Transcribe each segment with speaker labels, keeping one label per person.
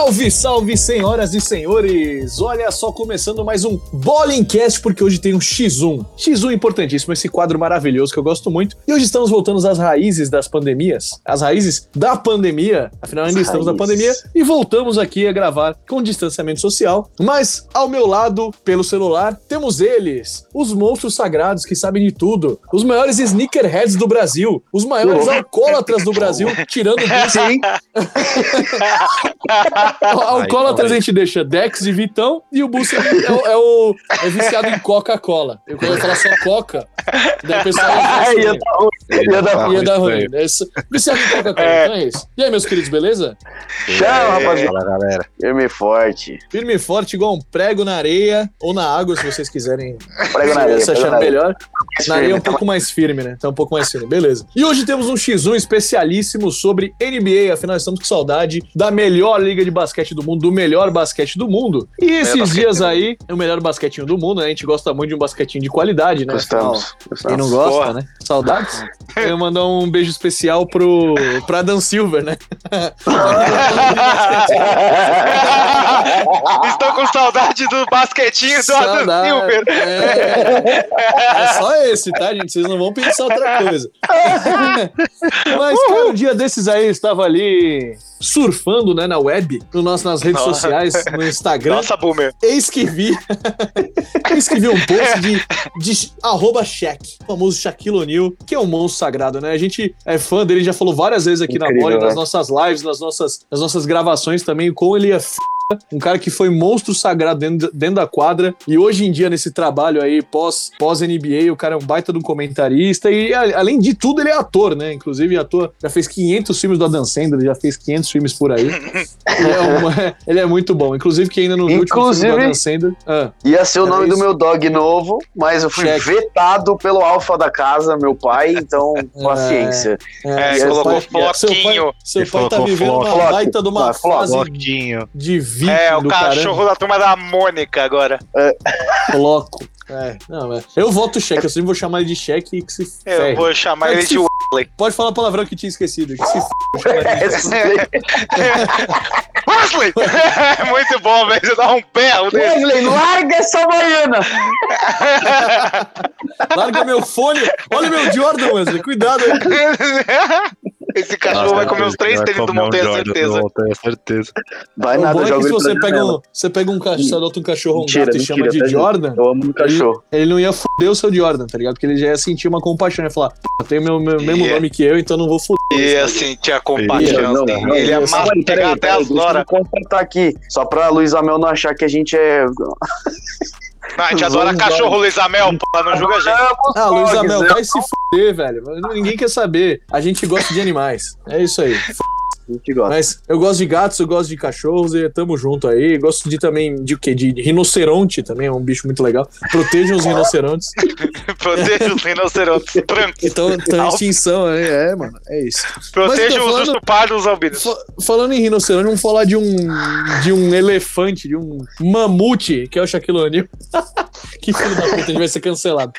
Speaker 1: Salve, salve, senhoras e senhores! Olha só, começando mais um Bollingcast, porque hoje tem um X1. X1 importantíssimo, esse quadro maravilhoso que eu gosto muito. E hoje estamos voltando às raízes das pandemias, as raízes da pandemia, afinal ainda
Speaker 2: As
Speaker 1: estamos na pandemia, e voltamos aqui a gravar com distanciamento social. Mas ao meu lado, pelo celular, temos eles, os monstros sagrados que sabem de tudo, os maiores sneakerheads do Brasil, os maiores alcoólatras do Brasil, tirando o
Speaker 2: Sim,
Speaker 1: Alcoólatras a gente deixa Dex e Vitão e o Busca é, o- é o é viciado em Coca-Cola. Eu quando eu falar só Coca, daí o pessoal
Speaker 2: ia dar ruim. Ia dar ruim.
Speaker 1: ia dar ruim. É isso. Viciado em Coca-Cola, então é isso. E aí, meus queridos, beleza?
Speaker 2: Chama, rapaziada.
Speaker 3: Fala, galera.
Speaker 2: Firme e forte.
Speaker 1: Firme e forte, igual um prego na areia ou na água, se vocês quiserem
Speaker 2: Prego na areia.
Speaker 1: se
Speaker 2: areia.
Speaker 1: melhor. Na areia é um
Speaker 2: Firme,
Speaker 1: pouco mais firme, né? Tá um pouco mais firme, beleza. E hoje temos um X1 especialíssimo sobre NBA, afinal estamos com saudade da melhor liga de basquete do mundo, do melhor basquete do mundo. E esses
Speaker 3: basquete
Speaker 1: dias aí, é o melhor basquetinho do mundo, né? A gente gosta muito de um basquetinho de qualidade, né?
Speaker 2: Gostamos.
Speaker 1: Quem não gosta,
Speaker 3: Porra.
Speaker 1: né? Saudades. Eu ia mandar um beijo especial pro, pro Adam Silver, né?
Speaker 3: Estou com saudade do basquetinho do Adam
Speaker 1: Saudade.
Speaker 3: Silver.
Speaker 1: É. É só esse, tá, gente? Vocês não vão pensar outra coisa. Mas, cara, um dia desses aí eu estava ali surfando, né, na web, no nosso, nas redes
Speaker 3: Nossa.
Speaker 1: sociais, no Instagram.
Speaker 3: Nossa, Boomer.
Speaker 1: Eis que vi. Eis que vi um post de, de arroba Shaq, o famoso Shaquille O'Neal, que é um monstro sagrado, né? A gente é fã dele, já falou várias vezes aqui na
Speaker 2: Incrível,
Speaker 1: bola, nas
Speaker 2: né?
Speaker 1: nossas lives, nas nossas, nas nossas gravações também, como ele é f... Um cara que foi monstro sagrado dentro, dentro da quadra e hoje em dia, nesse trabalho aí, pós, pós NBA, o cara é um baita de um comentarista e, a- além de tudo, ele é ator, né? Inclusive, ator, já fez 500 filmes do Adam Sandler, já fez 500 filmes por aí. ele, é uma- ele é muito bom. Inclusive, quem ainda não viu o último filme do
Speaker 2: Inclusive-
Speaker 1: Adam Sandler. Ah,
Speaker 2: Ia ser o nome
Speaker 1: isso?
Speaker 2: do meu dog novo, mas eu fui
Speaker 1: Cheque.
Speaker 2: vetado pelo alfa da casa, meu pai, então paciência.
Speaker 3: É,
Speaker 2: Seu
Speaker 3: colocou
Speaker 2: pai-
Speaker 1: seu pai,
Speaker 3: floquinho.
Speaker 1: seu pai tá vivendo uma
Speaker 2: floco.
Speaker 1: baita de uma
Speaker 2: floco,
Speaker 1: fase
Speaker 3: Floquinho.
Speaker 1: de
Speaker 3: É, o
Speaker 1: do
Speaker 3: cachorro
Speaker 1: caramba.
Speaker 3: da turma da Mônica agora.
Speaker 1: Floco. É, não, é. Eu voto cheque, eu sempre vou chamar ele de cheque e que se
Speaker 3: Eu
Speaker 1: ferre.
Speaker 3: vou chamar
Speaker 1: É
Speaker 3: ele de Wesley.
Speaker 1: Pode falar palavrão que tinha esquecido. Que se.
Speaker 3: Wesley! Muito bom, velho. Você dá um dele.
Speaker 2: Wesley, larga essa baiana!
Speaker 1: Larga meu fone. Olha meu Jordan, Wesley. Cuidado aí.
Speaker 3: Esse cachorro vai comer os três tênis do Montanha, certeza.
Speaker 4: Montanha, certeza.
Speaker 2: Vai
Speaker 1: o
Speaker 2: nada,
Speaker 1: é se
Speaker 2: ele
Speaker 1: você pega um, você pega um cachorro, você adota um cachorro, um
Speaker 2: Mentira,
Speaker 1: gato e
Speaker 2: mentira,
Speaker 1: chama de
Speaker 2: tá, gente?
Speaker 1: Jordan,
Speaker 2: Eu amo um cachorro.
Speaker 1: ele não ia foder o seu Jordan, tá ligado? Porque ele já ia sentir uma compaixão, ia falar, "Pô, tem o meu, meu mesmo
Speaker 3: Yeah.
Speaker 1: nome que eu, então não vou foder.
Speaker 3: E assim, tinha
Speaker 2: Não,
Speaker 3: compaixão.
Speaker 2: não, não,
Speaker 3: Ele ia
Speaker 2: peraí,
Speaker 3: mastigar até as horas.
Speaker 2: completar aqui, só pra Luiz Amel não achar que a gente é...
Speaker 3: Não, a gente adora cachorro Luiz Amel, pô, não julga a gente.
Speaker 1: Ah, Luiz Amel, vai se fuder, velho. Ninguém quer saber. A gente gosta de animais. É isso aí.
Speaker 2: A gente gosta.
Speaker 1: Mas eu gosto de gatos, eu gosto de cachorros e tamo junto aí. Gosto de também de o quê? De rinoceronte também, é um bicho muito legal. Protejam os rinocerontes.
Speaker 3: Proteja os rinocerontes.
Speaker 1: Então, estão em extinção, é, é, mano. É isso.
Speaker 3: Proteja
Speaker 1: tô
Speaker 3: os
Speaker 1: falando-
Speaker 3: ursos pardos albinos.
Speaker 1: Fa- falando em rinoceronte, vamos falar de um de um elefante, de um mamute, que é o Shaquille O'Neal. que filho da puta, a gente vai ser cancelado.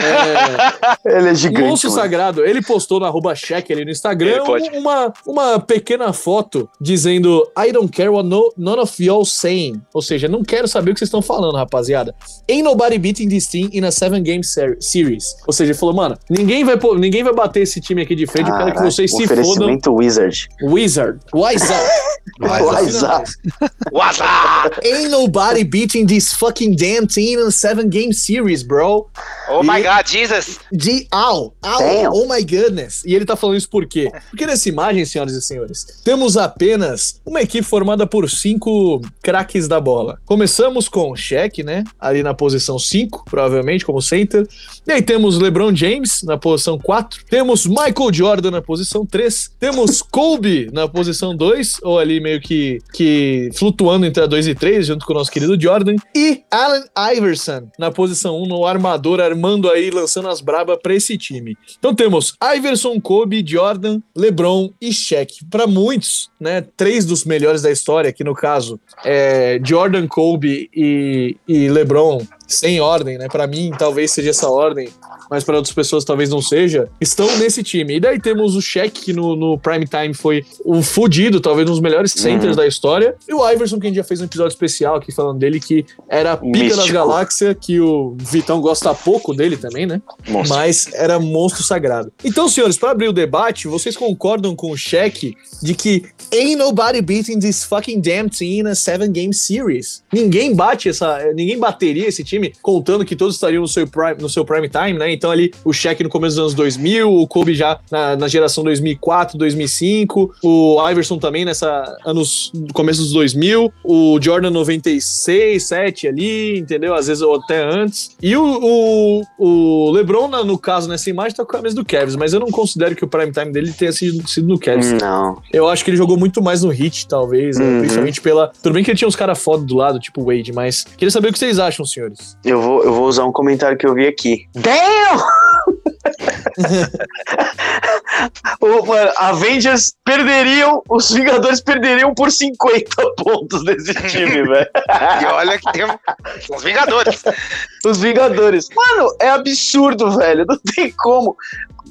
Speaker 1: É,
Speaker 2: Ele é gigante,
Speaker 1: Monstro
Speaker 2: mano.
Speaker 1: Sagrado, ele postou no arroba check ali no Instagram uma, uma pequena foto dizendo I don't care what no, none of y'all saying. Ou seja, não quero saber o que vocês estão falando, rapaziada. Ain't nobody beating this team in a seven game ser- series. Ou seja, ele falou, mano, ninguém vai, pô- ninguém vai bater esse time aqui de frente, eu quero que
Speaker 2: Caraca,
Speaker 1: vocês se fodam.
Speaker 2: Oferecimento Wizard.
Speaker 1: Wizard. Wizard.
Speaker 2: Wizard.
Speaker 3: WhatsApp!
Speaker 1: Ain't nobody beating this fucking damn team in a seven game series, bro.
Speaker 3: Oh my
Speaker 1: E-
Speaker 3: god, Jesus!
Speaker 1: De au,
Speaker 2: Damn.
Speaker 1: oh my goodness. E ele tá falando isso por quê? Porque nessa imagem, senhoras e senhores, temos apenas uma equipe formada por cinco craques da bola. Começamos com Shaq, né? Ali na posição 5, provavelmente, como center. E aí temos LeBron James na posição 4. Temos Michael Jordan na posição 3. Temos Kobe na posição 2, ou ali meio que, que flutuando entre a 2 e 3, junto com o nosso querido Jordan. E Allen Iverson na posição 1, no armador, armando aí, lançando as braba pra esse time. Então temos Iverson, Kobe, Jordan, LeBron e Shaq. Para muitos, né, três dos melhores da história, que no caso é Jordan, Kobe e, e LeBron sem ordem, né? Para mim, talvez seja essa ordem, mas para outras pessoas talvez não seja, estão nesse time. E daí temos o Shaq, que no, no prime time foi o fudido, talvez um dos melhores centers da história, e o Iverson, que a gente já fez um episódio especial aqui falando dele, que era a pica das
Speaker 2: Místico.
Speaker 1: galáxias, que o Vitão gosta pouco dele também, né?
Speaker 2: Monstro.
Speaker 1: Mas era monstro sagrado. Então, senhores, para abrir o debate, vocês concordam com o Shaq de que ain't nobody beating this fucking damn team in a seven game series? Ninguém bate essa, ninguém bateria esse time, contando que todos estariam no seu prime, no seu prime time, né? Então ali o Shaq no começo dos anos 2000, o Kobe já na, na geração 2004, 2005, o Iverson também nessa anos no começo dos 2000, o Jordan 96, 7 ali, entendeu? Às vezes ou até antes. E o, o, o LeBron na- no caso nessa imagem tá com a camisa do Cavs, mas eu não considero que o prime time dele tenha sido, sido no Cavs.
Speaker 2: Não.
Speaker 1: Eu acho que ele jogou muito mais no hit, talvez, né?
Speaker 2: Uhum.
Speaker 1: principalmente pela. Tudo bem que ele tinha uns caras foda do lado, tipo o Wade, mas queria saber o que vocês acham, senhores.
Speaker 2: Eu vou, eu vou usar um comentário que eu vi aqui. Damn! O, mano, Avengers perderiam, os Vingadores perderiam por 50 pontos desse time, velho.
Speaker 3: E olha que tem os Vingadores.
Speaker 2: Os Vingadores. Mano, é absurdo, velho. Não tem como.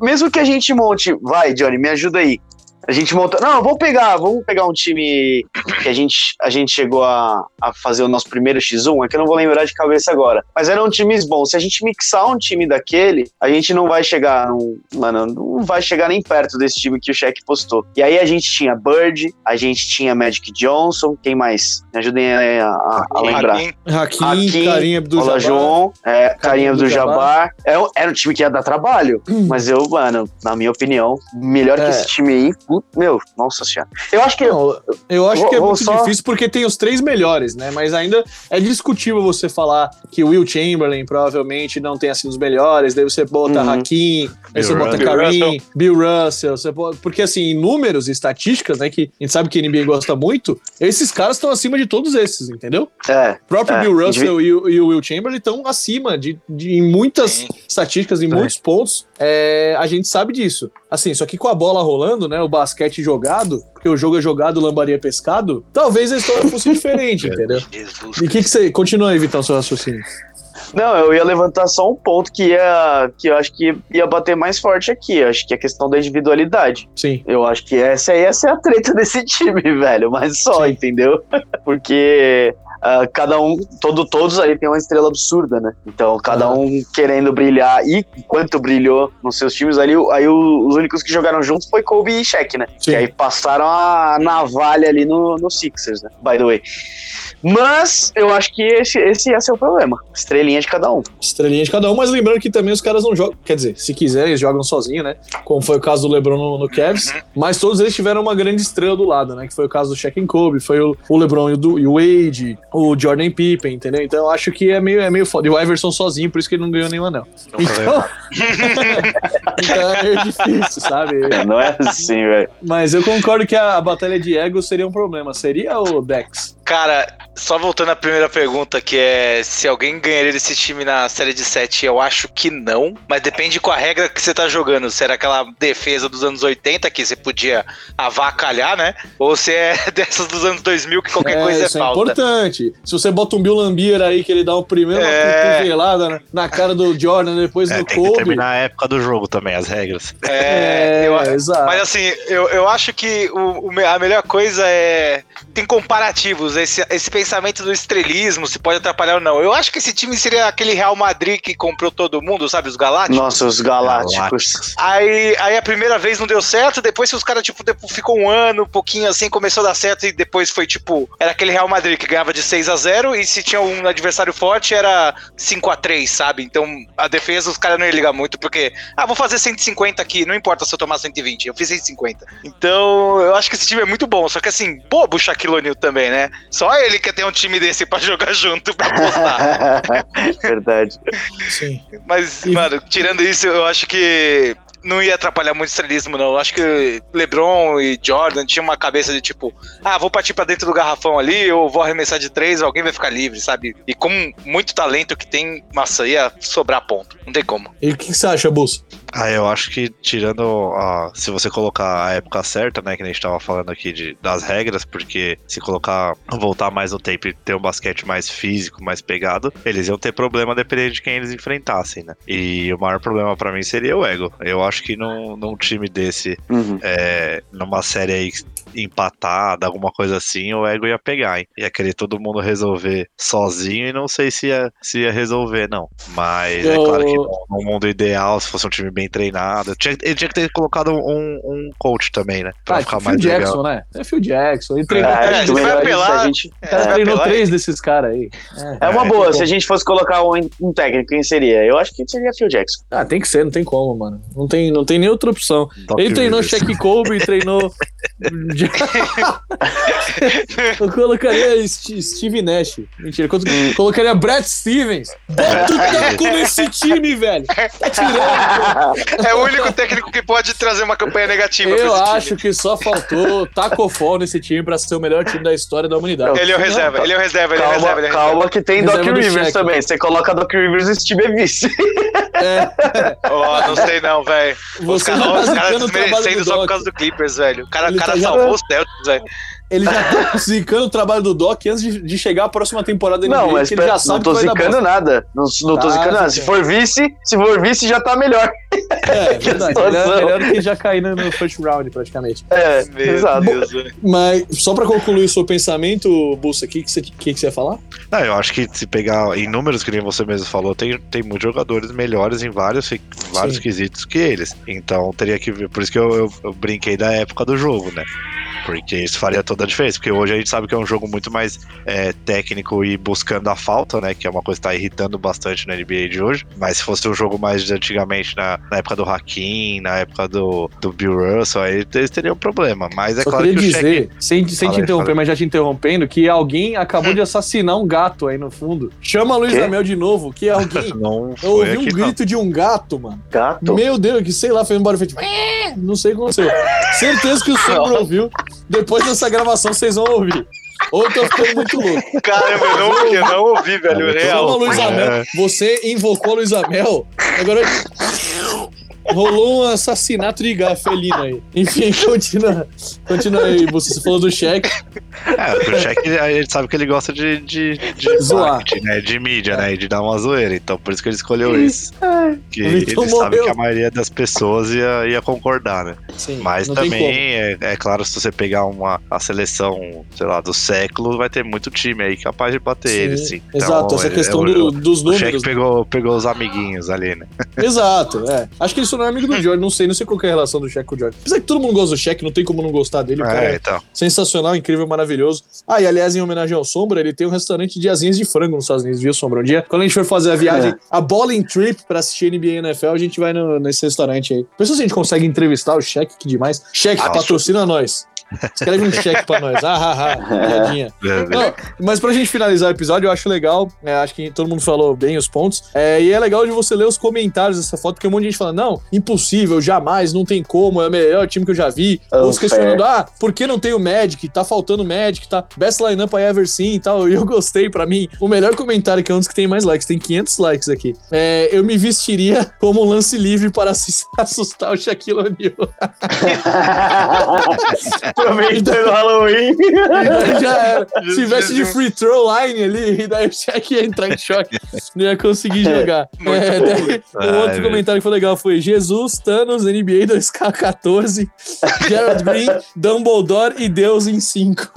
Speaker 2: Mesmo que a gente monte. Vai, Johnny, me ajuda aí. A gente monta. Não, vamos pegar, vamos pegar um time que a gente, a gente chegou a, a fazer o nosso primeiro X1, é que eu não vou lembrar de cabeça agora. Mas eram times bons. Se a gente mixar um time daquele, a gente não vai chegar. num- mano, não vai chegar nem perto desse time que o Shaq postou. E aí a gente tinha Bird, a gente tinha Magic Johnson, quem mais? Me ajudem a, a- a lembrar.
Speaker 3: Hakim,
Speaker 1: Carinha do
Speaker 2: Olá,
Speaker 1: Jabbar.
Speaker 2: João. É, Carinha do. Jabar. É um- Era um time que ia dar trabalho. Mas eu, mano, na minha opinião, melhor
Speaker 1: É.
Speaker 2: que esse time aí. Meu, nossa senhora. Eu acho que.
Speaker 1: Não, eu acho
Speaker 2: Vou-
Speaker 1: que é muito
Speaker 2: só-
Speaker 1: difícil porque tem os três melhores, né? Mas ainda é discutível você falar que o Will Chamberlain provavelmente não tenha sido os melhores, daí você bota
Speaker 2: Uhum.
Speaker 1: Hakim, aí você bota
Speaker 3: Russell.
Speaker 1: Kareem, Bill Russell, você pode- porque assim, em números e estatísticas, né, que a gente sabe que a NBA gosta muito, esses caras estão acima de todos esses, entendeu?
Speaker 2: É.
Speaker 1: O próprio
Speaker 2: É,
Speaker 1: Bill Russell e, o, e o Will Chamberlain estão acima de, de em muitas
Speaker 3: Sim.
Speaker 1: estatísticas, em
Speaker 4: É.
Speaker 1: muitos pontos. É, a gente sabe disso. Assim, só que com a bola rolando, né? O basquete jogado, porque o jogo é jogado, lambaria pescado, talvez a história fosse diferente, entendeu?
Speaker 3: Jesus.
Speaker 1: E o que, que você. Continua aí, Vitão, seu raciocínio.
Speaker 2: Não, eu ia levantar só um ponto que ia. que eu acho que ia bater mais forte aqui. Eu acho que é a questão da individualidade.
Speaker 1: Sim.
Speaker 2: Eu acho que essa aí essa é a treta desse time, velho. Mas só,
Speaker 1: Sim.
Speaker 2: entendeu? Porque. Ah, cada um, todo, todos aí tem uma estrela absurda, né? Então, cada
Speaker 1: Aham.
Speaker 2: um querendo brilhar e quanto brilhou nos seus times ali, aí os únicos que jogaram juntos foi Kobe e Shaq, né?
Speaker 1: Sim.
Speaker 2: Que aí passaram a navalha ali no, no Sixers, né? By the way. Mas eu acho que esse, esse ia ser o problema. Estrelinha de cada um.
Speaker 1: Estrelinha de cada um, mas lembrando que também os caras não jogam. Quer dizer, se quiserem, eles jogam sozinho, né? Como foi o caso do LeBron no, no Cavs. Mas todos eles tiveram uma grande estrela do lado, né? Que foi o caso do Shaq and Kobe, foi o, o LeBron e o, e o Wade, o Jordan Pippen, entendeu? Então eu acho que é meio, é meio foda. E o Iverson sozinho, por isso que ele não ganhou nenhum anel. Então, então é meio difícil, sabe?
Speaker 2: Não é assim, velho.
Speaker 1: Mas eu concordo que a, a batalha de ego seria um problema. Seria o Dex?
Speaker 3: Cara, só voltando à primeira pergunta, que é se alguém ganharia desse time na série de 7, eu acho que não. Mas depende com a regra que você tá jogando. Se era aquela defesa dos anos 80 que você podia avacalhar, né? Ou se é dessas dos anos 2000 que qualquer
Speaker 1: É,
Speaker 3: coisa é
Speaker 1: isso é
Speaker 3: falta.
Speaker 1: importante. Se você bota um Bill Lambier aí, que ele dá o primeiro
Speaker 3: É.
Speaker 1: cotovelada na, na cara do Jordan, depois
Speaker 4: É,
Speaker 1: no
Speaker 4: tem que
Speaker 1: Kobe.
Speaker 4: terminar a época do jogo também, as regras.
Speaker 3: É, eu,
Speaker 1: exato.
Speaker 3: Mas assim, eu, eu acho que o, a melhor coisa é. Tem comparativos. Esse, esse pensamento do estrelismo, se pode atrapalhar ou não. Eu acho que esse time seria aquele Real Madrid que comprou todo mundo, sabe? Os Galácticos.
Speaker 2: Nossa, os galácticos.
Speaker 3: Aí, aí a primeira vez não deu certo, depois os caras, tipo, ficou um ano, um pouquinho assim, começou a dar certo e depois foi, tipo, era aquele Real Madrid que ganhava de 6 a 0 e se tinha um adversário forte era 5 a 3 sabe? Então a defesa os caras não iam ligar muito, porque, ah, vou fazer 150 aqui, não importa se eu tomar 120, eu fiz 150. Então eu acho que esse time é muito bom, só que assim, bobo o Shaquille O'Neal também, né? Só ele quer ter um time desse pra jogar junto, pra apostar.
Speaker 2: Verdade.
Speaker 1: Sim.
Speaker 3: Mas,
Speaker 1: E-
Speaker 3: mano, tirando isso, eu acho que não ia atrapalhar muito o estrelismo, não. Eu acho que LeBron e Jordan tinham uma cabeça de tipo, ah, vou partir pra dentro do garrafão ali, ou vou arremessar de três, alguém vai ficar livre, sabe? E com muito talento que tem, massa, ia sobrar ponto. Não tem como.
Speaker 1: E o que, que você acha, Bus?
Speaker 4: Ah, eu acho que tirando a. Se você colocar a época certa, né? Que a gente tava falando aqui de, das regras, porque se colocar. voltar mais no tempo e ter um basquete mais físico, mais pegado, eles iam ter problema dependendo de quem eles enfrentassem, né? E o maior problema pra mim seria o ego. Eu acho que num, num time desse,
Speaker 2: Uhum.
Speaker 4: é, numa série aí empatada, alguma coisa assim, o ego ia pegar, hein? Ia querer todo mundo resolver sozinho e não sei se ia, se ia resolver, não. Mas é
Speaker 1: Eu-
Speaker 4: claro que no, mundo ideal, se fosse um time bem treinado, tinha, ele tinha que ter colocado um, um coach também, né? Pra
Speaker 1: Ah,
Speaker 4: ficar
Speaker 1: Phil
Speaker 4: mais
Speaker 1: Jackson,
Speaker 4: legal.
Speaker 1: né? É Phil Jackson. Ele treinou,
Speaker 2: É,
Speaker 3: É,
Speaker 2: o
Speaker 3: vai apelar-
Speaker 2: a gente.
Speaker 1: cara treinou
Speaker 3: apelar-
Speaker 1: três desses caras aí.
Speaker 2: É uma
Speaker 4: É,
Speaker 2: boa,
Speaker 1: tem
Speaker 2: se a gente fosse colocar um, um técnico, quem seria? Eu acho que seria Phil Jackson.
Speaker 1: Ah, tem que ser, não tem como, mano. Não tem, não tem nem outra opção.
Speaker 4: Doc
Speaker 1: Ele treinou. Shaq Kobe, treinou. Eu colocaria St- Steve Nash. Mentira, eu colocaria Brad Stevens. Bota o taco nesse time, velho. Tá tirando.
Speaker 3: É o único técnico que pode trazer uma campanha negativa pra
Speaker 1: Eu
Speaker 3: esse time.
Speaker 1: acho que só faltou Taco Fall nesse time pra ser o melhor time da história da humanidade.
Speaker 3: Ele é o reserva, ele é o reserva, ele é o
Speaker 2: Calma,
Speaker 3: reserva. Ele é o
Speaker 2: calma que tem
Speaker 1: Reserva
Speaker 2: Doc
Speaker 1: do
Speaker 2: Rivers
Speaker 1: Shaq.
Speaker 2: também. Você coloca Doc Rivers e Steve é vice.
Speaker 1: É,
Speaker 3: reserva. Ó, não sei não, velho. Os caras
Speaker 1: tá
Speaker 3: os caras
Speaker 1: trabalho
Speaker 3: desmerecendo
Speaker 1: do
Speaker 3: só por causa do Clippers, velho. O cara, cara
Speaker 1: tá-
Speaker 3: os Celtics, velho.
Speaker 1: Ele já tá zicando o trabalho do Doc antes de, de chegar a próxima temporada da NBA,
Speaker 2: Não, mas
Speaker 1: que ele já
Speaker 2: pera-
Speaker 1: sabe
Speaker 2: não tô zicando nada. Não, não tô
Speaker 1: Tá
Speaker 2: zicando nada. Se for vice, se for vice, já tá melhor.
Speaker 1: É, verdade. Melhor, melhor do que já cair no no first round, praticamente.
Speaker 2: É, exato.
Speaker 3: Deus, velho.
Speaker 1: Mas, só pra concluir o seu pensamento, Bussa, o que, que, você, que, que você ia falar?
Speaker 4: Não, eu acho que se pegar em números, que nem você mesmo falou, tem, tem muitos jogadores melhores em vários, vários
Speaker 1: Sim.
Speaker 4: quesitos que eles. Então teria que ver. Por isso que eu, eu- eu brinquei da época do jogo, né? Porque isso faria toda a diferença. Porque hoje a gente sabe que é um jogo muito mais é, técnico e buscando a falta, né? Que é uma coisa que tá irritando bastante na NBA de hoje. Mas se fosse um jogo mais de antigamente, na, na época do Hakim, na época do, do Bill Russell, aí eles teriam um problema. Mas é
Speaker 1: Só
Speaker 4: claro
Speaker 1: queria
Speaker 4: que
Speaker 1: dizer, sem, sem
Speaker 4: Fala
Speaker 1: te interromper,
Speaker 4: fala
Speaker 1: mas já te interrompendo, que alguém acabou de assassinar um gato aí no fundo. Chama a Luiz
Speaker 2: Quê?
Speaker 1: Amel de novo, que alguém.
Speaker 4: Não
Speaker 1: Eu ouvi um
Speaker 4: não.
Speaker 1: grito de um gato, mano.
Speaker 2: Gato.
Speaker 1: Meu Deus, que sei lá, foi embora e fez tipo, Não sei o que aconteceu. Certeza que o Sombra ouviu. Depois dessa gravação vocês vão ouvir. Ou eu tô ficando muito louco.
Speaker 3: Caramba, eu não ouvi, eu não ouvi, velho.
Speaker 4: Chama
Speaker 3: Real.
Speaker 1: Luiz Amel.
Speaker 4: É.
Speaker 1: Você invocou a Luiz Amel. Agora. Rolou um assassinato de gato felino aí. Enfim, continua. Continua aí, você você falou do cheque.
Speaker 4: É, porque o cheque, a gente sabe que ele gosta de, de, de
Speaker 1: Zoar.
Speaker 4: né? De mídia, né? E de dar uma zoeira. Então, por isso que ele escolheu isso. Que ele sabe
Speaker 1: morreu.
Speaker 4: que a maioria das pessoas ia, ia concordar, né?
Speaker 1: Sim,
Speaker 4: Mas também, é, é claro, se você pegar uma, a seleção, sei lá, do século, vai ter muito time aí capaz de bater
Speaker 1: Sim,
Speaker 4: ele, sim. Então,
Speaker 1: Exato, essa
Speaker 4: é-
Speaker 1: questão
Speaker 4: é,
Speaker 1: do-
Speaker 4: o-
Speaker 1: dos
Speaker 4: O cheque
Speaker 1: números.
Speaker 4: pegou, pegou os amiguinhos ali, né?
Speaker 1: Exato, é. Acho que ele não é amigo do Jordan, não sei, não sei qual é a relação do Shaq com o Jordan. Apesar que todo mundo gosta do Shaq, não tem como não gostar dele, o cara
Speaker 4: É,
Speaker 1: é
Speaker 4: então.
Speaker 1: sensacional, incrível, maravilhoso. Ah, e aliás, em homenagem ao Sombra, ele tem um restaurante de asinhas de frango nos Estados Unidos, viu, Sombra? Um dia, quando a gente for fazer a viagem,
Speaker 2: É.
Speaker 1: a bowling trip pra assistir NBA e NFL, a gente vai no- nesse restaurante aí. Pensa se a gente consegue entrevistar o Shaq, que demais.
Speaker 4: Ah,
Speaker 1: patrocina nós. Escreve um cheque pra nós. Ah, ah, ah, piadinha. Não, mas pra gente finalizar o episódio, eu acho legal. é, acho que todo mundo falou bem os pontos. é, e é legal de você ler os comentários dessa foto, porque um monte de gente fala: não, impossível, jamais, não tem como, é o melhor time que eu já vi. Outros
Speaker 2: Unfair.
Speaker 1: questionando: ah, por que não tem o Magic? Tá faltando o Magic, tá? Best lineup I ever seen e tal. E eu gostei, pra mim. O melhor comentário, que é um dos que tem mais likes, tem 500 likes aqui. É, eu me vestiria como um lance livre para assustar o Shaquille O'Neal.
Speaker 2: Aproveitando o Halloween.
Speaker 1: E daí já era. Se tivesse de free throw line ali, e daí o Shaq ia entrar em choque. Não ia conseguir jogar.
Speaker 3: Muito
Speaker 1: É, daí, um outro comentário que foi legal foi Jesus, Thanos, NBA 2K14, Gerald Green, Dumbledore e Deus em 5.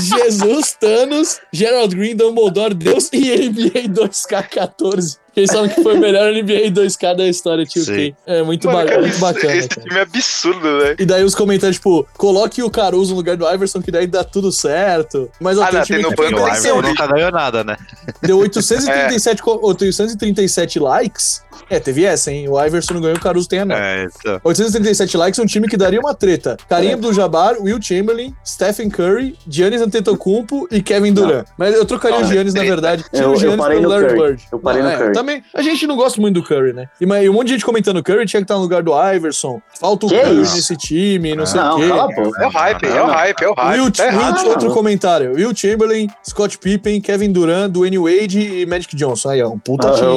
Speaker 1: Jesus, Thanos, Gerald Green, Dumbledore, Deus e NBA 2K14. Eles falam que foi o melhor NBA 2K da história, tio
Speaker 4: Sim.
Speaker 1: K. É muito,
Speaker 3: Mano,
Speaker 1: ba-
Speaker 3: cara,
Speaker 1: muito bacana.
Speaker 3: Esse
Speaker 1: cara.
Speaker 3: time é absurdo, velho.
Speaker 1: E daí os comentários, tipo, coloque o Caruso no lugar do Iverson, que daí dá tudo certo. Mas ó,
Speaker 3: Ah,
Speaker 1: tem um
Speaker 3: não,
Speaker 1: time
Speaker 3: tem no
Speaker 1: que
Speaker 3: banco,
Speaker 4: o
Speaker 3: ser
Speaker 4: Ivan
Speaker 3: horrível.
Speaker 4: nunca ganhou nada, né?
Speaker 1: deu 837, co- 837 likes. É, teve essa, hein? O Iverson não ganhou, o Caruso tem a não.
Speaker 4: É, então.
Speaker 1: 837 likes é um time que daria uma treta. Karim Abdul-Jabbar, Will Chamberlain, Stephen Curry, Giannis Antetokounmpo e Kevin Durant. Mas eu trocaria o
Speaker 2: Não,
Speaker 1: Giannis, na verdade. Tira
Speaker 2: Eu-
Speaker 1: o
Speaker 2: eu
Speaker 1: Giannis
Speaker 2: parei no
Speaker 1: Larry
Speaker 2: Curry.
Speaker 1: Bird.
Speaker 2: Eu parei
Speaker 1: Não,
Speaker 2: no
Speaker 1: é,
Speaker 2: Curry.
Speaker 1: Também, a gente não gosta muito do Curry, né? E, mas, e um monte de gente comentando Curry tinha que estar no lugar do Iverson. Falta o
Speaker 2: Que
Speaker 1: Curry
Speaker 2: isso?
Speaker 1: nesse time, não sei
Speaker 2: Não,
Speaker 1: o quê.
Speaker 2: cala a boca.
Speaker 3: É o hype, é o hype, é o hype.
Speaker 1: Will,
Speaker 3: tá errado.
Speaker 1: Will- outro comentário. Will Chamberlain, Scott Pippen, Kevin Durant, Dwayne Wade e Magic Johnson. Aí, ó, um puta
Speaker 2: Ah,
Speaker 1: time.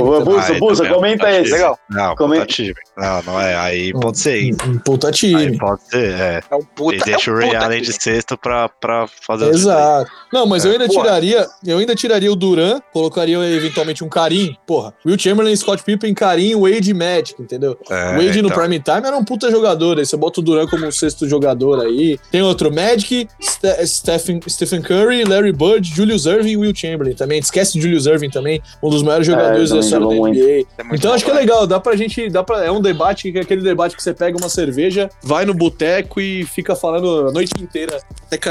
Speaker 4: Aí
Speaker 2: Bussa,
Speaker 4: também,
Speaker 2: comenta esse.
Speaker 3: Legal.
Speaker 4: Não,
Speaker 2: Come-
Speaker 4: puta time. Não, não é. Aí pode ser. hein?
Speaker 1: Um, puta
Speaker 4: Aí
Speaker 1: time.
Speaker 4: pode ser, é.
Speaker 3: É um puta.
Speaker 4: e deixa
Speaker 3: é um
Speaker 4: o Ray Allen de sexto pra, pra fazer o.
Speaker 1: Exato. Não, mas eu ainda
Speaker 3: Porra.
Speaker 1: tiraria, eu ainda tiraria o Duran, colocaria eventualmente um Karim. Porra, Will Chamberlain, Scott Pippen, Karim, Wade e Magic, entendeu?
Speaker 4: É,
Speaker 1: o Wade no
Speaker 4: então.
Speaker 1: prime time era um puta jogador, aí você bota o Duran como um sexto jogador aí. Tem outro, Magic, Ste- Stephen, Stephen Curry, Larry Bird, Julius Irving e Will Chamberlain também. Esquece Julius Irving também, um dos maiores jogadores da
Speaker 2: também
Speaker 1: história da. NBA.
Speaker 3: É muito
Speaker 1: Então acho que é
Speaker 3: né?
Speaker 1: legal, dá pra gente, dá pra, é um debate, que é aquele debate que você pega uma cerveja, vai no boteco e fica falando a noite inteira.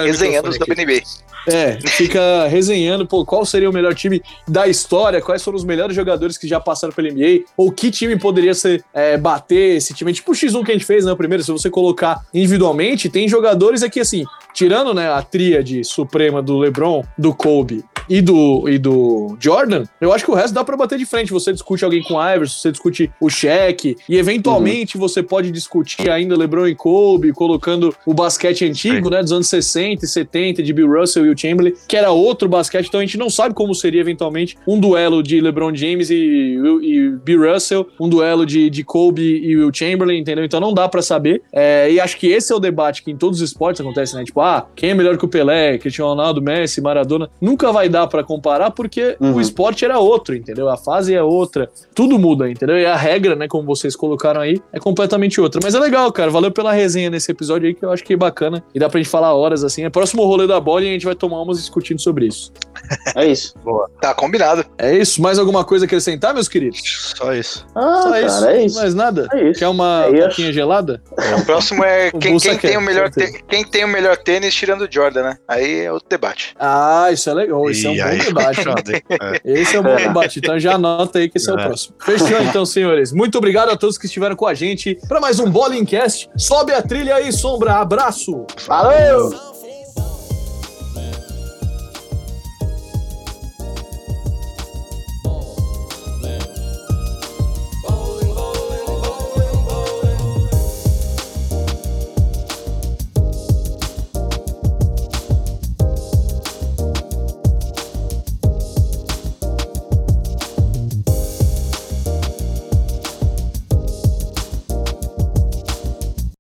Speaker 3: Resenhando os
Speaker 1: aqui.
Speaker 3: WNBA.
Speaker 1: É, fica resenhando, pô, qual seria o melhor time da história, quais foram os melhores jogadores que já passaram pela NBA, ou que time poderia ser é, bater esse time. Tipo o X1 que a gente fez, né? O primeiro, se você colocar individualmente, tem jogadores aqui assim, tirando né, a tríade suprema do LeBron, do Kobe e do, e do Jordan, eu acho que o resto dá pra bater de frente. Você discute alguém com o Iverson, você discute o Shaq, e eventualmente você pode discutir ainda LeBron e Kobe, colocando o basquete antigo, né, dos anos 60 e 70, de Bill Russell e o Chamberlain, que era outro basquete, então a gente não sabe como seria eventualmente um duelo de LeBron James e, e Bill Russell, um duelo de, de Kobe e Will Chamberlain, entendeu? Então não dá pra saber. É, e acho que esse é o debate que em todos os esportes acontece, né? Tipo, ah, quem é melhor que o Pelé, Cristiano Ronaldo, Messi, Maradona? Nunca vai dar pra comparar porque
Speaker 2: Uhum.
Speaker 1: o esporte era outro, entendeu? A fase é outra, tudo muda, entendeu? E a regra, né, como vocês colocaram aí, é completamente outra. Mas é legal, cara. Valeu pela resenha nesse episódio aí, que eu acho que é bacana. E dá pra gente falar horas assim. É próximo rolê da bola e a gente vai tomar umas discutindo sobre isso.
Speaker 2: É isso.
Speaker 3: Tá combinado.
Speaker 1: É isso? Mais alguma coisa a acrescentar, meus queridos?
Speaker 4: Só isso.
Speaker 2: Ah,
Speaker 1: Só
Speaker 2: cara,
Speaker 1: isso.
Speaker 2: é isso.
Speaker 1: Mais nada?
Speaker 2: É isso.
Speaker 1: Quer uma
Speaker 2: É
Speaker 1: coquinha gelada?
Speaker 3: O próximo é quem, quem tem o melhor
Speaker 1: certeza.
Speaker 3: tê- quem tem o melhor tênis tirando o Jordan, né? Aí é outro debate.
Speaker 1: Ah, isso é legal. Isso é um
Speaker 4: E
Speaker 1: bom
Speaker 4: aí,
Speaker 1: debate. hein?
Speaker 4: fechado, hein? É.
Speaker 1: Esse é um bom debate. Então já anota aí que esse é, o
Speaker 4: É.
Speaker 1: próximo. Fechou então, senhores. Muito obrigado a todos que estiveram com a gente para mais um Bowling Cast. Sobe a trilha aí, Sombra. Abraço.
Speaker 2: Valeu!